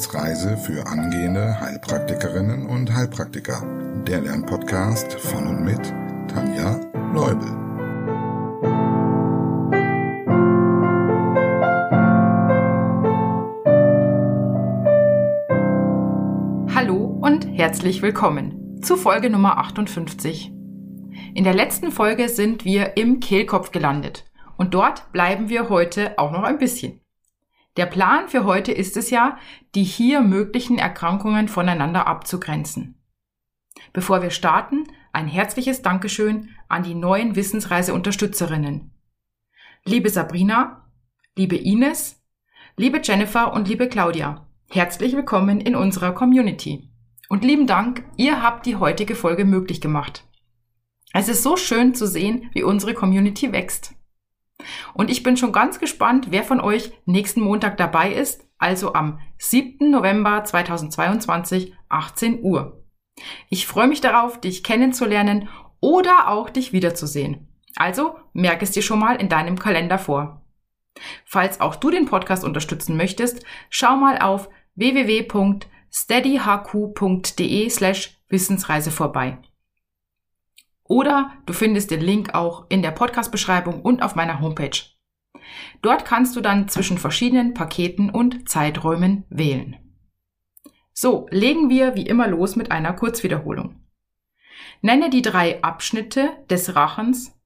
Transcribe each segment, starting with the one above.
Wissensreise für angehende Heilpraktikerinnen und Heilpraktiker. Der Lernpodcast von und mit Tanja Leubel. Hallo und herzlich willkommen zu Folge Nummer 58. In der letzten Folge sind wir im Kehlkopf gelandet und dort bleiben wir heute auch noch ein bisschen. Der Plan für heute ist es ja, die hier möglichen Erkrankungen voneinander abzugrenzen. Bevor wir starten, ein herzliches Dankeschön an die neuen Wissensreise-Unterstützerinnen. Liebe Sabrina, liebe Ines, liebe Jennifer und liebe Claudia, herzlich willkommen in unserer Community. Und lieben Dank, ihr habt die heutige Folge möglich gemacht. Es ist so schön zu sehen, wie unsere Community wächst. Und ich bin schon ganz gespannt, wer von euch nächsten Montag dabei ist, also am 7. November 2022, 18 Uhr. Ich freue mich darauf, dich kennenzulernen oder auch dich wiederzusehen. Also merke es dir schon mal in deinem Kalender vor. Falls auch du den Podcast unterstützen möchtest, schau mal auf www.steadyhq.de slash Wissensreise vorbei. Oder du findest den Link auch in der Podcast-Beschreibung und auf meiner Homepage. Dort kannst du dann zwischen verschiedenen Paketen und Zeiträumen wählen. So, legen wir wie immer los mit einer Kurzwiederholung. Nenne die drei Abschnitte des Rachens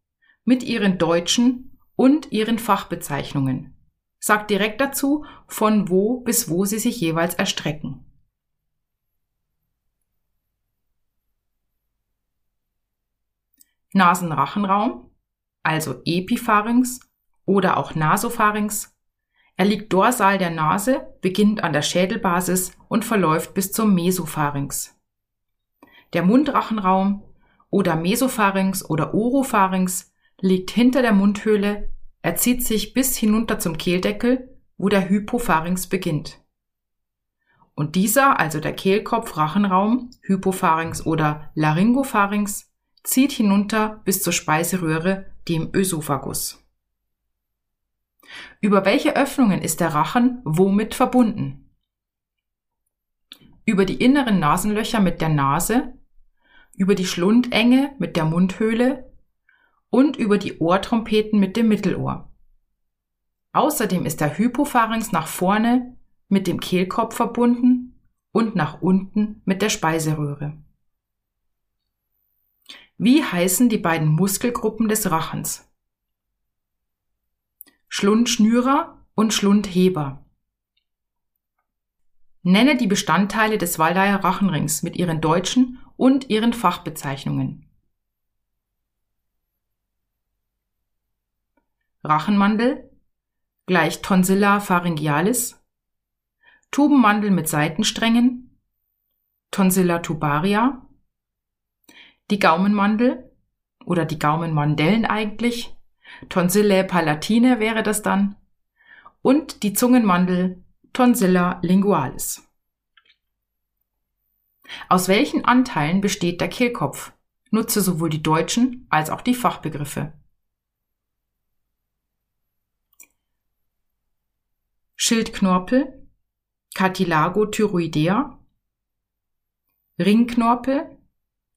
mit ihren deutschen und ihren Fachbezeichnungen. Sag direkt dazu, von wo bis wo sie sich jeweils erstrecken. Nasenrachenraum, also Epipharynx oder auch Nasopharynx. Er liegt dorsal der Nase, beginnt an der Schädelbasis und verläuft bis zum Mesopharynx. Der Mundrachenraum oder Mesopharynx oder Oropharynx liegt hinter der Mundhöhle, er zieht sich bis hinunter zum Kehldeckel, wo der Hypopharynx beginnt. Und dieser, also der Kehlkopf-Rachenraum, Hypopharynx oder Laryngopharynx, zieht hinunter bis zur Speiseröhre, dem Ösophagus. Über welche Öffnungen ist der Rachen womit verbunden? Über die inneren Nasenlöcher mit der Nase, über die Schlundenge mit der Mundhöhle und über die Ohrtrompeten mit dem Mittelohr. Außerdem ist der Hypopharynx nach vorne mit dem Kehlkopf verbunden und nach unten mit der Speiseröhre. Wie heißen die beiden Muskelgruppen des Rachens? Schlundschnürer und Schlundheber. Nenne die Bestandteile des Waldeyer Rachenrings mit ihren deutschen und ihren Fachbezeichnungen. Rachenmandel gleich Tonsilla pharyngealis, Tubenmandel mit Seitensträngen, Tonsilla tubaria, die Gaumenmandel oder die Gaumenmandellen eigentlich, Tonsille palatine wäre das dann, und die Zungenmandel Tonsilla lingualis. Aus welchen Anteilen besteht der Kehlkopf? Nutze sowohl die deutschen als auch die Fachbegriffe. Schildknorpel, Cartilago thyroidea, Ringknorpel,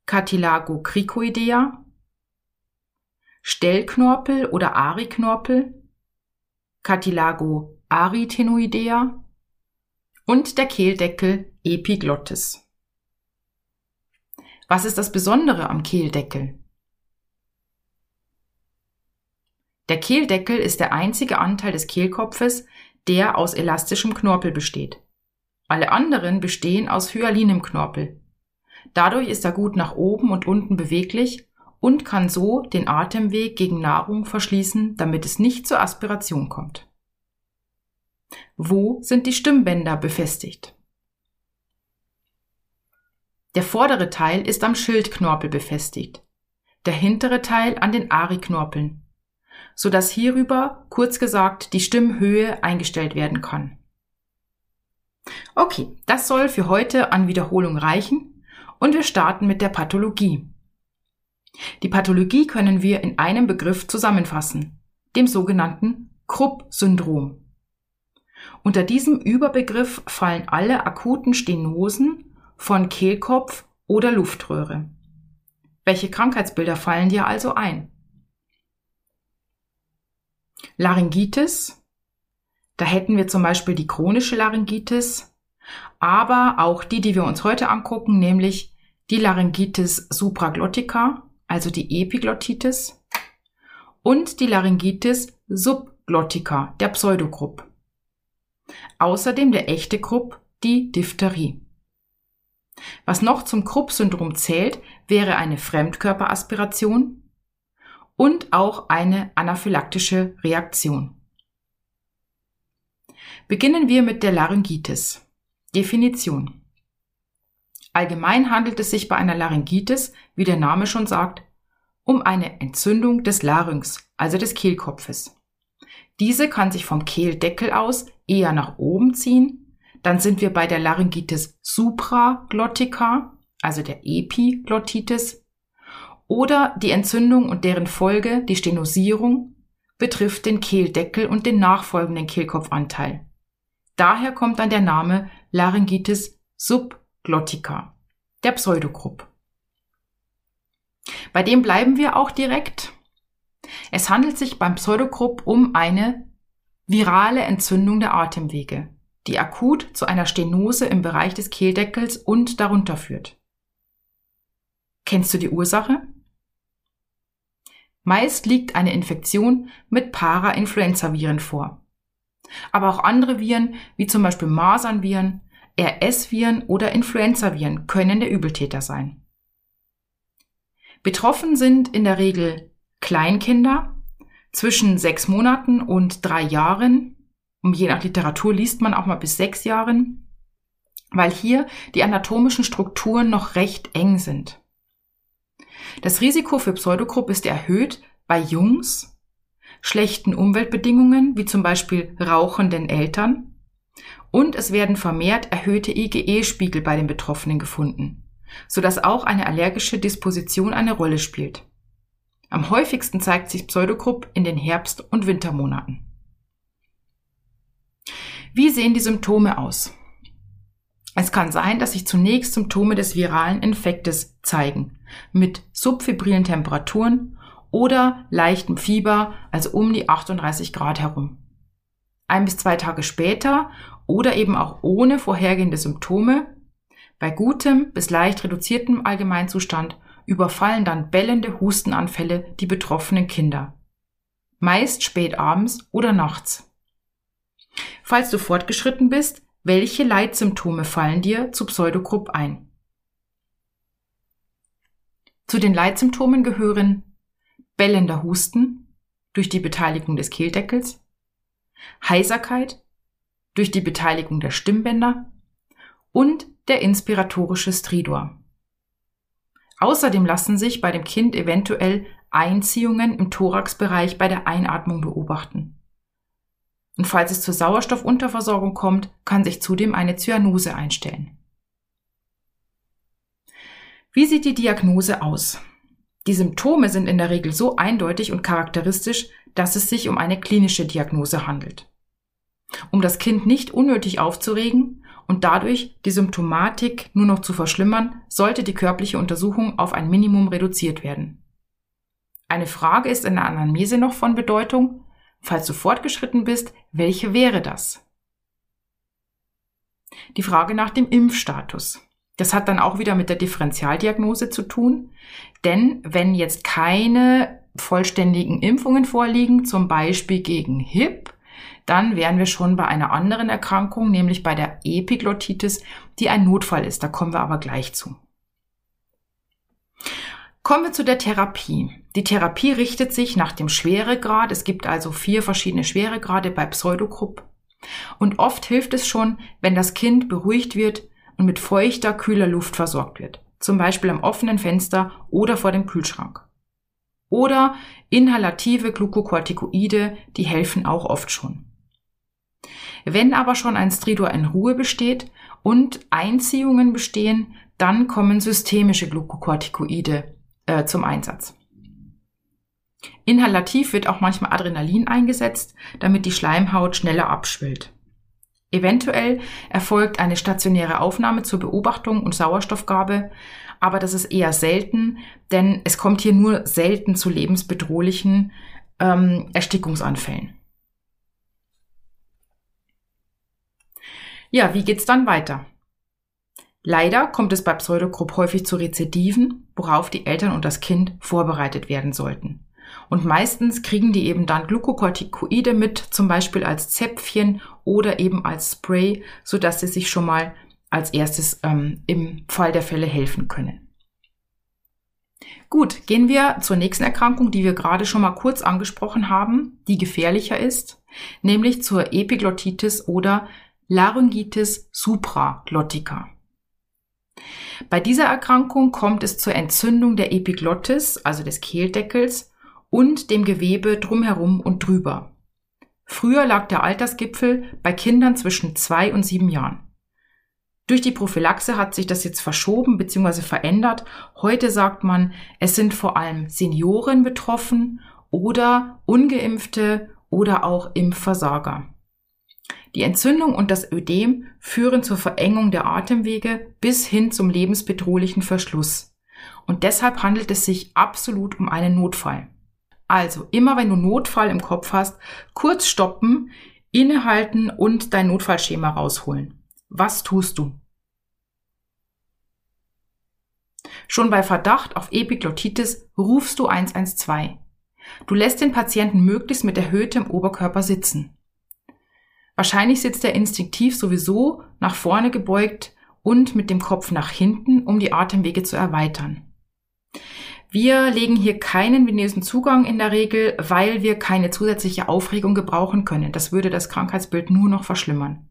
Cartilago cricoidea, Stellknorpel oder Ariknorpel, Cartilago arytenoidea und der Kehldeckel Epiglottis. Was ist das Besondere am Kehldeckel? Der Kehldeckel ist der einzige Anteil des Kehlkopfes, der aus elastischem Knorpel besteht. Alle anderen bestehen aus hyalinem Knorpel. Dadurch ist er gut nach oben und unten beweglich und kann so den Atemweg gegen Nahrung verschließen, damit es nicht zur Aspiration kommt. Wo sind die Stimmbänder befestigt? Der vordere Teil ist am Schildknorpel befestigt, der hintere Teil an den Ariknorpeln, so dass hierüber, kurz gesagt, die Stimmhöhe eingestellt werden kann. Okay, das soll für heute an Wiederholung reichen und wir starten mit der Pathologie. Die Pathologie können wir in einem Begriff zusammenfassen, dem sogenannten Krupp-Syndrom. Unter diesem Überbegriff fallen alle akuten Stenosen von Kehlkopf oder Luftröhre. Welche Krankheitsbilder fallen dir also ein? Laryngitis. Da hätten wir zum Beispiel die chronische Laryngitis, aber auch die, die wir uns heute angucken, nämlich die Laryngitis supraglottica, also die Epiglottitis, und die Laryngitis subglottica, der Pseudogrupp. Außerdem der echte Krupp, die Diphtherie. Was noch zum Krupp-Syndrom zählt, wäre eine Fremdkörperaspiration und auch eine anaphylaktische Reaktion. Beginnen wir mit der Laryngitis. Definition. Allgemein handelt es sich bei einer Laryngitis, wie der Name schon sagt, um eine Entzündung des Larynx, also des Kehlkopfes. Diese kann sich vom Kehldeckel aus eher nach oben ziehen. Dann sind wir bei der Laryngitis supraglottica, also der Epiglottitis. Oder die Entzündung und deren Folge, die Stenosierung, betrifft den Kehldeckel und den nachfolgenden Kehlkopfanteil. Daher kommt dann der Name Laryngitis subglottica, der Pseudogrupp. Bei dem bleiben wir auch direkt. Es handelt sich beim Pseudogrupp um eine virale Entzündung der Atemwege, die akut zu einer Stenose im Bereich des Kehldeckels und darunter führt. Kennst du die Ursache? Meist liegt eine Infektion mit Parainfluenzaviren vor. Aber auch andere Viren, wie zum Beispiel Masernviren, RS-Viren oder Influenzaviren, können der Übeltäter sein. Betroffen sind in der Regel Kleinkinder zwischen sechs Monaten und drei Jahren. Und je nach Literatur liest man auch mal bis sechs Jahren, weil hier die anatomischen Strukturen noch recht eng sind. Das Risiko für Pseudogrupp ist erhöht bei Jungs, schlechten Umweltbedingungen, wie zum Beispiel rauchenden Eltern, und es werden vermehrt erhöhte IgE-Spiegel bei den Betroffenen gefunden sodass auch eine allergische Disposition eine Rolle spielt. Am häufigsten zeigt sich Pseudogrupp in den Herbst- und Wintermonaten. Wie sehen die Symptome aus? Es kann sein, dass sich zunächst Symptome des viralen Infektes zeigen, mit subfibrilen Temperaturen oder leichtem Fieber, also um die 38 Grad herum. Ein bis zwei Tage später oder eben auch ohne vorhergehende Symptome bei gutem bis leicht reduziertem Allgemeinzustand überfallen dann bellende Hustenanfälle die betroffenen Kinder. Meist spät abends oder nachts. Falls du fortgeschritten bist, welche Leitsymptome fallen dir zu Pseudogrupp ein? Zu den Leitsymptomen gehören bellender Husten durch die Beteiligung des Kehldeckels, Heiserkeit durch die Beteiligung der Stimmbänder und der inspiratorische Stridor. Außerdem lassen sich bei dem Kind eventuell Einziehungen im Thoraxbereich bei der Einatmung beobachten. Und falls es zur Sauerstoffunterversorgung kommt, kann sich zudem eine Zyanose einstellen. Wie sieht die Diagnose aus? Die Symptome sind in der Regel so eindeutig und charakteristisch, dass es sich um eine klinische Diagnose handelt. Um das Kind nicht unnötig aufzuregen, und dadurch die Symptomatik nur noch zu verschlimmern, sollte die körperliche Untersuchung auf ein Minimum reduziert werden. Eine Frage ist in der Anamnese noch von Bedeutung. Falls du fortgeschritten bist, welche wäre das? Die Frage nach dem Impfstatus. Das hat dann auch wieder mit der Differentialdiagnose zu tun, denn wenn jetzt keine vollständigen Impfungen vorliegen, zum Beispiel gegen HIP, dann wären wir schon bei einer anderen Erkrankung, nämlich bei der Epiglottitis, die ein Notfall ist. Da kommen wir aber gleich zu. Kommen wir zu der Therapie. Die Therapie richtet sich nach dem Schweregrad. Es gibt also vier verschiedene Schweregrade bei Pseudogrupp. Und oft hilft es schon, wenn das Kind beruhigt wird und mit feuchter, kühler Luft versorgt wird. Zum Beispiel am offenen Fenster oder vor dem Kühlschrank. Oder inhalative Glukokortikoide, die helfen auch oft schon. Wenn aber schon ein Stridor in Ruhe besteht und Einziehungen bestehen, dann kommen systemische Glukokortikoide äh, zum Einsatz. Inhalativ wird auch manchmal Adrenalin eingesetzt, damit die Schleimhaut schneller abschwillt. Eventuell erfolgt eine stationäre Aufnahme zur Beobachtung und Sauerstoffgabe, aber das ist eher selten, denn es kommt hier nur selten zu lebensbedrohlichen ähm, Erstickungsanfällen. Ja, wie geht's dann weiter? Leider kommt es bei Pseudogrupp häufig zu Rezidiven, worauf die Eltern und das Kind vorbereitet werden sollten. Und meistens kriegen die eben dann Glukokortikoide mit, zum Beispiel als Zäpfchen oder eben als Spray, so dass sie sich schon mal als erstes ähm, im Fall der Fälle helfen können. Gut, gehen wir zur nächsten Erkrankung, die wir gerade schon mal kurz angesprochen haben, die gefährlicher ist, nämlich zur Epiglottitis oder Laryngitis supraglottica. Bei dieser Erkrankung kommt es zur Entzündung der Epiglottis, also des Kehldeckels, und dem Gewebe drumherum und drüber. Früher lag der Altersgipfel bei Kindern zwischen zwei und sieben Jahren. Durch die Prophylaxe hat sich das jetzt verschoben bzw. verändert. Heute sagt man, es sind vor allem Senioren betroffen oder ungeimpfte oder auch Impfversager. Die Entzündung und das Ödem führen zur Verengung der Atemwege bis hin zum lebensbedrohlichen Verschluss. Und deshalb handelt es sich absolut um einen Notfall. Also immer wenn du Notfall im Kopf hast, kurz stoppen, innehalten und dein Notfallschema rausholen. Was tust du? Schon bei Verdacht auf Epiglottitis rufst du 112. Du lässt den Patienten möglichst mit erhöhtem Oberkörper sitzen. Wahrscheinlich sitzt er instinktiv sowieso nach vorne gebeugt und mit dem Kopf nach hinten, um die Atemwege zu erweitern. Wir legen hier keinen venösen Zugang in der Regel, weil wir keine zusätzliche Aufregung gebrauchen können. Das würde das Krankheitsbild nur noch verschlimmern.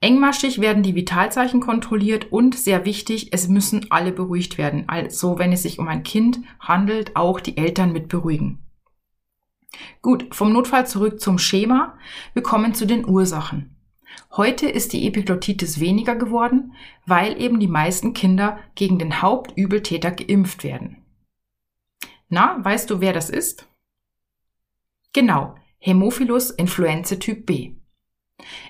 Engmaschig werden die Vitalzeichen kontrolliert und sehr wichtig, es müssen alle beruhigt werden. Also wenn es sich um ein Kind handelt, auch die Eltern mit beruhigen. Gut, vom Notfall zurück zum Schema. Wir kommen zu den Ursachen. Heute ist die Epiglottitis weniger geworden, weil eben die meisten Kinder gegen den Hauptübeltäter geimpft werden. Na, weißt du, wer das ist? Genau, Hämophilus influenzae Typ B.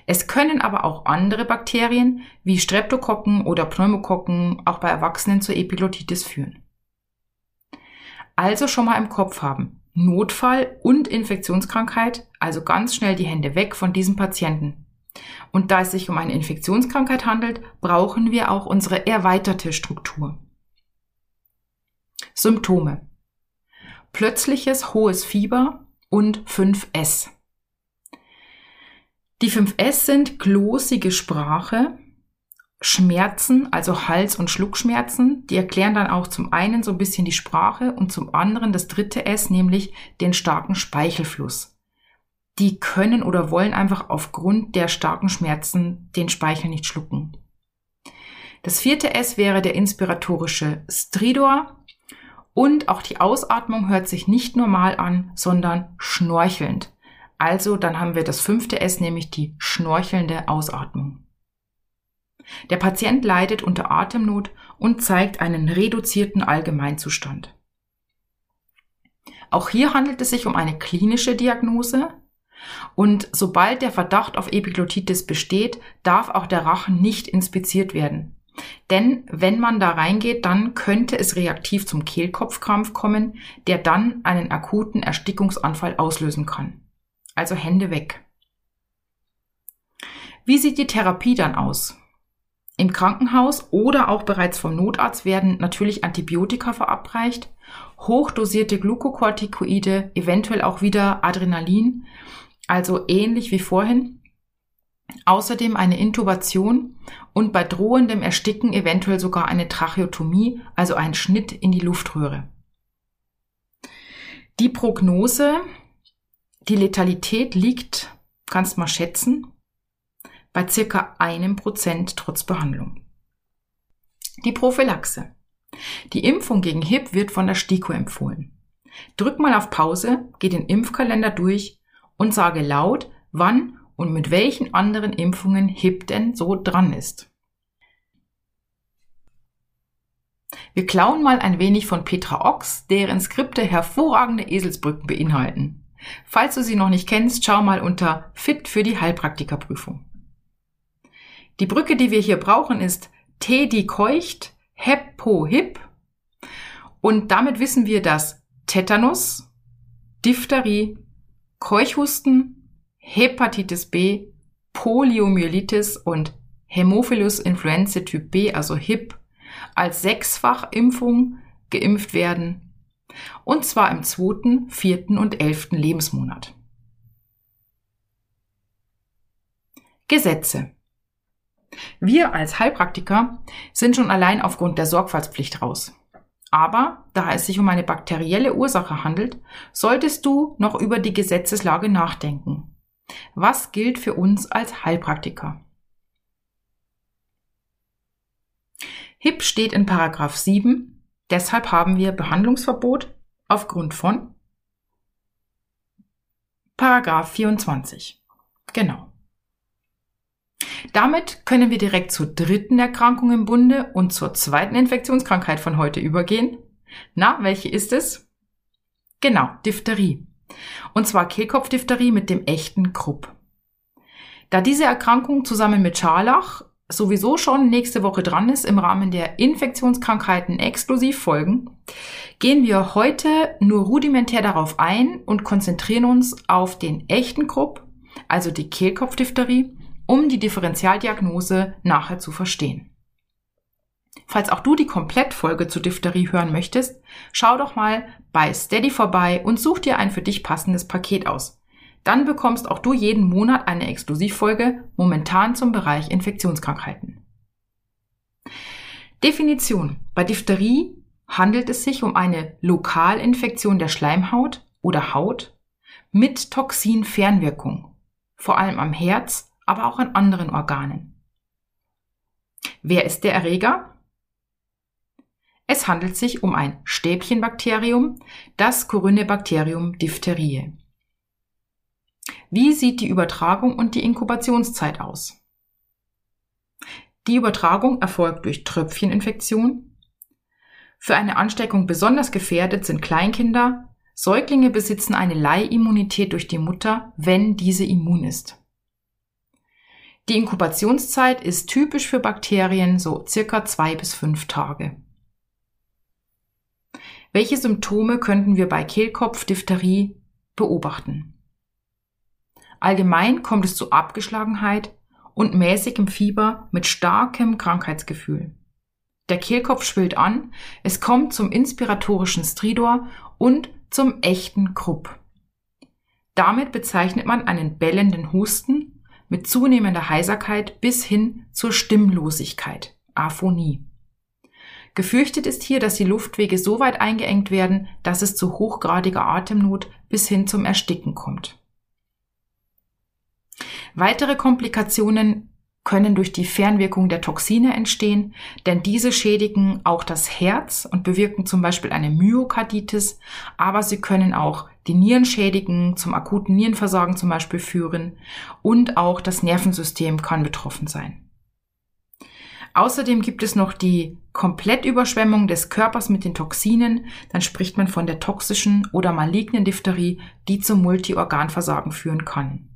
Es können aber auch andere Bakterien wie Streptokokken oder Pneumokokken auch bei Erwachsenen zur Epiglottitis führen. Also schon mal im Kopf haben. Notfall und Infektionskrankheit, also ganz schnell die Hände weg von diesem Patienten. Und da es sich um eine Infektionskrankheit handelt, brauchen wir auch unsere erweiterte Struktur. Symptome. Plötzliches hohes Fieber und 5S. Die 5S sind glosige Sprache, Schmerzen, also Hals- und Schluckschmerzen. Die erklären dann auch zum einen so ein bisschen die Sprache und zum anderen das dritte S, nämlich den starken Speichelfluss die können oder wollen einfach aufgrund der starken Schmerzen den Speichel nicht schlucken. Das vierte S wäre der inspiratorische Stridor. Und auch die Ausatmung hört sich nicht normal an, sondern schnorchelnd. Also dann haben wir das fünfte S, nämlich die schnorchelnde Ausatmung. Der Patient leidet unter Atemnot und zeigt einen reduzierten Allgemeinzustand. Auch hier handelt es sich um eine klinische Diagnose, und sobald der Verdacht auf Epiglottitis besteht, darf auch der Rachen nicht inspiziert werden. Denn wenn man da reingeht, dann könnte es reaktiv zum Kehlkopfkrampf kommen, der dann einen akuten Erstickungsanfall auslösen kann. Also Hände weg. Wie sieht die Therapie dann aus? Im Krankenhaus oder auch bereits vom Notarzt werden natürlich Antibiotika verabreicht, hochdosierte Glukokortikoide, eventuell auch wieder Adrenalin also ähnlich wie vorhin. Außerdem eine Intubation und bei drohendem Ersticken eventuell sogar eine Tracheotomie, also ein Schnitt in die Luftröhre. Die Prognose, die Letalität liegt, kannst mal schätzen, bei circa einem Prozent trotz Behandlung. Die Prophylaxe. Die Impfung gegen HIP wird von der STIKO empfohlen. Drück mal auf Pause, geh den Impfkalender durch und sage laut, wann und mit welchen anderen Impfungen HIP denn so dran ist. Wir klauen mal ein wenig von Petra Ochs, deren Skripte hervorragende Eselsbrücken beinhalten. Falls du sie noch nicht kennst, schau mal unter Fit für die Heilpraktikerprüfung. Die Brücke, die wir hier brauchen, ist Tedi keucht, Heppo hip. Und damit wissen wir, dass Tetanus, Diphtherie, Keuchhusten, Hepatitis B, Poliomyelitis und Hämophilus influenzae Typ B, also HIP, als Sechsfachimpfung geimpft werden. Und zwar im zweiten, vierten und elften Lebensmonat. Gesetze. Wir als Heilpraktiker sind schon allein aufgrund der Sorgfaltspflicht raus. Aber da es sich um eine bakterielle Ursache handelt, solltest du noch über die Gesetzeslage nachdenken. Was gilt für uns als Heilpraktiker? HIP steht in Paragraph 7, deshalb haben wir Behandlungsverbot aufgrund von Paragraph 24. Genau. Damit können wir direkt zur dritten Erkrankung im Bunde und zur zweiten Infektionskrankheit von heute übergehen. Na, welche ist es? Genau, Diphtherie. Und zwar Kehlkopfdiphtherie mit dem echten Krupp. Da diese Erkrankung zusammen mit Scharlach sowieso schon nächste Woche dran ist im Rahmen der Infektionskrankheiten Exklusivfolgen, gehen wir heute nur rudimentär darauf ein und konzentrieren uns auf den echten Krupp, also die Kehlkopfdiphtherie um die Differentialdiagnose nachher zu verstehen. Falls auch du die Komplettfolge zu Diphtherie hören möchtest, schau doch mal bei Steady vorbei und such dir ein für dich passendes Paket aus. Dann bekommst auch du jeden Monat eine Exklusivfolge, momentan zum Bereich Infektionskrankheiten. Definition. Bei Diphtherie handelt es sich um eine Lokalinfektion der Schleimhaut oder Haut mit Toxinfernwirkung, vor allem am Herz aber auch an anderen Organen. Wer ist der Erreger? Es handelt sich um ein Stäbchenbakterium, das Corynebacterium diphtheriae. Wie sieht die Übertragung und die Inkubationszeit aus? Die Übertragung erfolgt durch Tröpfcheninfektion. Für eine Ansteckung besonders gefährdet sind Kleinkinder. Säuglinge besitzen eine Leihimmunität durch die Mutter, wenn diese immun ist. Die Inkubationszeit ist typisch für Bakterien so circa zwei bis fünf Tage. Welche Symptome könnten wir bei Kehlkopf, Diphtherie beobachten? Allgemein kommt es zu Abgeschlagenheit und mäßigem Fieber mit starkem Krankheitsgefühl. Der Kehlkopf schwillt an, es kommt zum inspiratorischen Stridor und zum echten Krupp. Damit bezeichnet man einen bellenden Husten mit zunehmender Heiserkeit bis hin zur Stimmlosigkeit, Aphonie. Gefürchtet ist hier, dass die Luftwege so weit eingeengt werden, dass es zu hochgradiger Atemnot bis hin zum Ersticken kommt. Weitere Komplikationen können durch die Fernwirkung der Toxine entstehen, denn diese schädigen auch das Herz und bewirken zum Beispiel eine Myokarditis, aber sie können auch die Nieren schädigen, zum akuten Nierenversagen zum Beispiel führen und auch das Nervensystem kann betroffen sein. Außerdem gibt es noch die Komplettüberschwemmung des Körpers mit den Toxinen, dann spricht man von der toxischen oder malignen Diphtherie, die zum Multiorganversagen führen kann.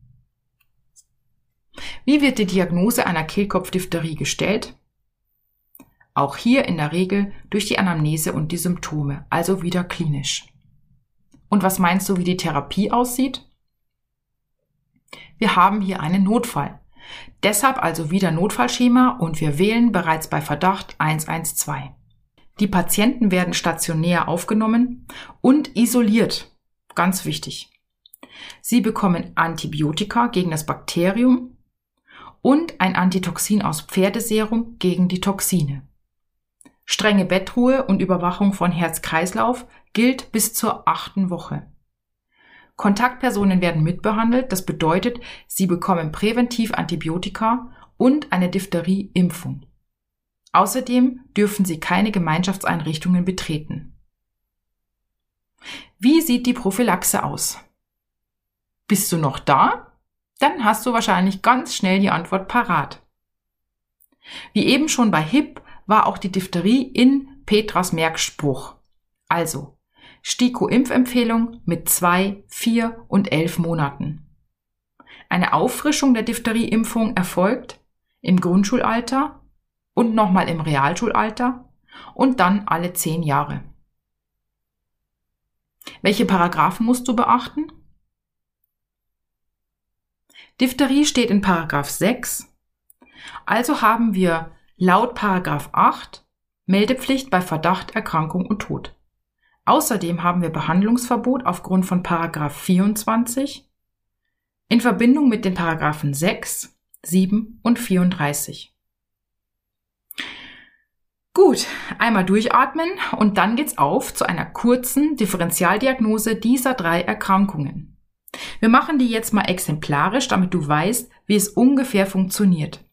Wie wird die Diagnose einer Kehlkopfdiphtherie gestellt? Auch hier in der Regel durch die Anamnese und die Symptome, also wieder klinisch. Und was meinst du, wie die Therapie aussieht? Wir haben hier einen Notfall. Deshalb also wieder Notfallschema und wir wählen bereits bei Verdacht 112. Die Patienten werden stationär aufgenommen und isoliert. Ganz wichtig. Sie bekommen Antibiotika gegen das Bakterium und ein Antitoxin aus Pferdeserum gegen die Toxine. Strenge Bettruhe und Überwachung von Herz-Kreislauf gilt bis zur achten Woche. Kontaktpersonen werden mitbehandelt, das bedeutet, sie bekommen präventiv Antibiotika und eine Diphtherie-Impfung. Außerdem dürfen sie keine Gemeinschaftseinrichtungen betreten. Wie sieht die Prophylaxe aus? Bist du noch da? Dann hast du wahrscheinlich ganz schnell die Antwort parat. Wie eben schon bei HIP war auch die Diphtherie in Petras Merkspruch. Also STIKO-Impfempfehlung mit zwei, vier und elf Monaten. Eine Auffrischung der Diphtherieimpfung erfolgt, im Grundschulalter und nochmal im Realschulalter und dann alle zehn Jahre. Welche Paragraphen musst du beachten? Diphtherie steht in Paragraph 6. Also haben wir laut Paragraph 8 Meldepflicht bei Verdacht, Erkrankung und Tod. Außerdem haben wir Behandlungsverbot aufgrund von Paragraph 24 in Verbindung mit den Paragraphen 6, 7 und 34. Gut, einmal durchatmen und dann geht's auf zu einer kurzen Differentialdiagnose dieser drei Erkrankungen. Wir machen die jetzt mal exemplarisch, damit du weißt, wie es ungefähr funktioniert.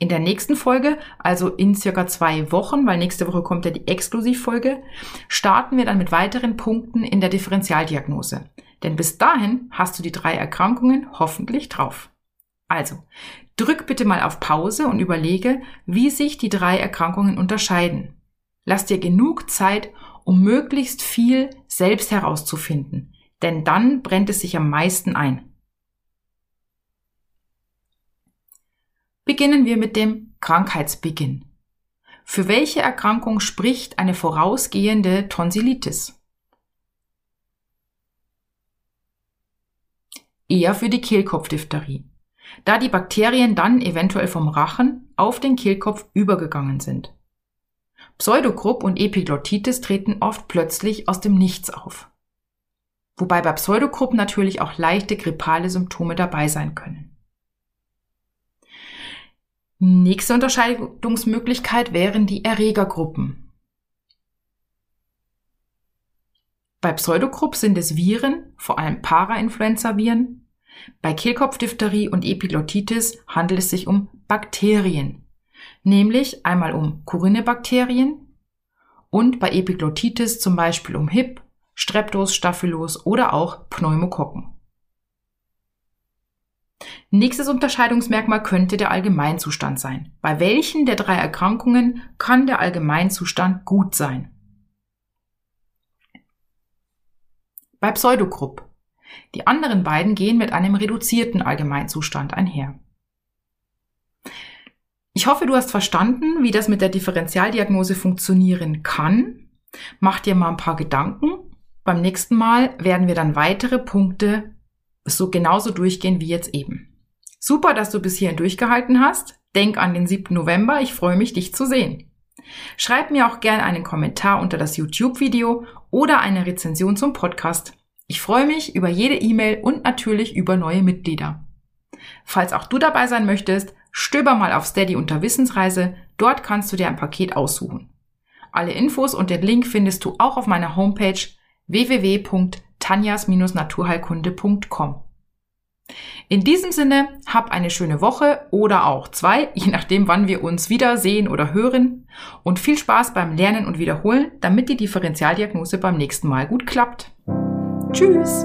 In der nächsten Folge, also in circa zwei Wochen, weil nächste Woche kommt ja die Exklusivfolge, starten wir dann mit weiteren Punkten in der Differentialdiagnose. Denn bis dahin hast du die drei Erkrankungen hoffentlich drauf. Also, drück bitte mal auf Pause und überlege, wie sich die drei Erkrankungen unterscheiden. Lass dir genug Zeit, um möglichst viel selbst herauszufinden, denn dann brennt es sich am meisten ein. Beginnen wir mit dem Krankheitsbeginn. Für welche Erkrankung spricht eine vorausgehende Tonsillitis? Eher für die Kehlkopfdiphtherie da die Bakterien dann eventuell vom Rachen auf den Kehlkopf übergegangen sind. Pseudogrupp und Epiglottitis treten oft plötzlich aus dem Nichts auf. Wobei bei Pseudogrupp natürlich auch leichte grippale Symptome dabei sein können. Nächste Unterscheidungsmöglichkeit wären die Erregergruppen. Bei Pseudogrupp sind es Viren, vor allem Parainfluenza-Viren, bei Kehlkopfdiphtherie und Epiglottitis handelt es sich um Bakterien, nämlich einmal um Corinne-Bakterien und bei Epiglottitis zum Beispiel um Hip, Streptos, Staphylos oder auch Pneumokokken. Nächstes Unterscheidungsmerkmal könnte der Allgemeinzustand sein. Bei welchen der drei Erkrankungen kann der Allgemeinzustand gut sein? Bei Pseudogrupp die anderen beiden gehen mit einem reduzierten Allgemeinzustand einher. Ich hoffe, du hast verstanden, wie das mit der Differentialdiagnose funktionieren kann. Mach dir mal ein paar Gedanken. Beim nächsten Mal werden wir dann weitere Punkte so genauso durchgehen wie jetzt eben. Super, dass du bis hierhin durchgehalten hast. Denk an den 7. November. Ich freue mich, dich zu sehen. Schreib mir auch gerne einen Kommentar unter das YouTube-Video oder eine Rezension zum Podcast. Ich freue mich über jede E-Mail und natürlich über neue Mitglieder. Falls auch du dabei sein möchtest, stöber mal auf Steady unter Wissensreise, dort kannst du dir ein Paket aussuchen. Alle Infos und den Link findest du auch auf meiner Homepage www.tanjas-naturheilkunde.com. In diesem Sinne, hab eine schöne Woche oder auch zwei, je nachdem, wann wir uns wiedersehen oder hören. Und viel Spaß beim Lernen und Wiederholen, damit die Differentialdiagnose beim nächsten Mal gut klappt. Tschüss!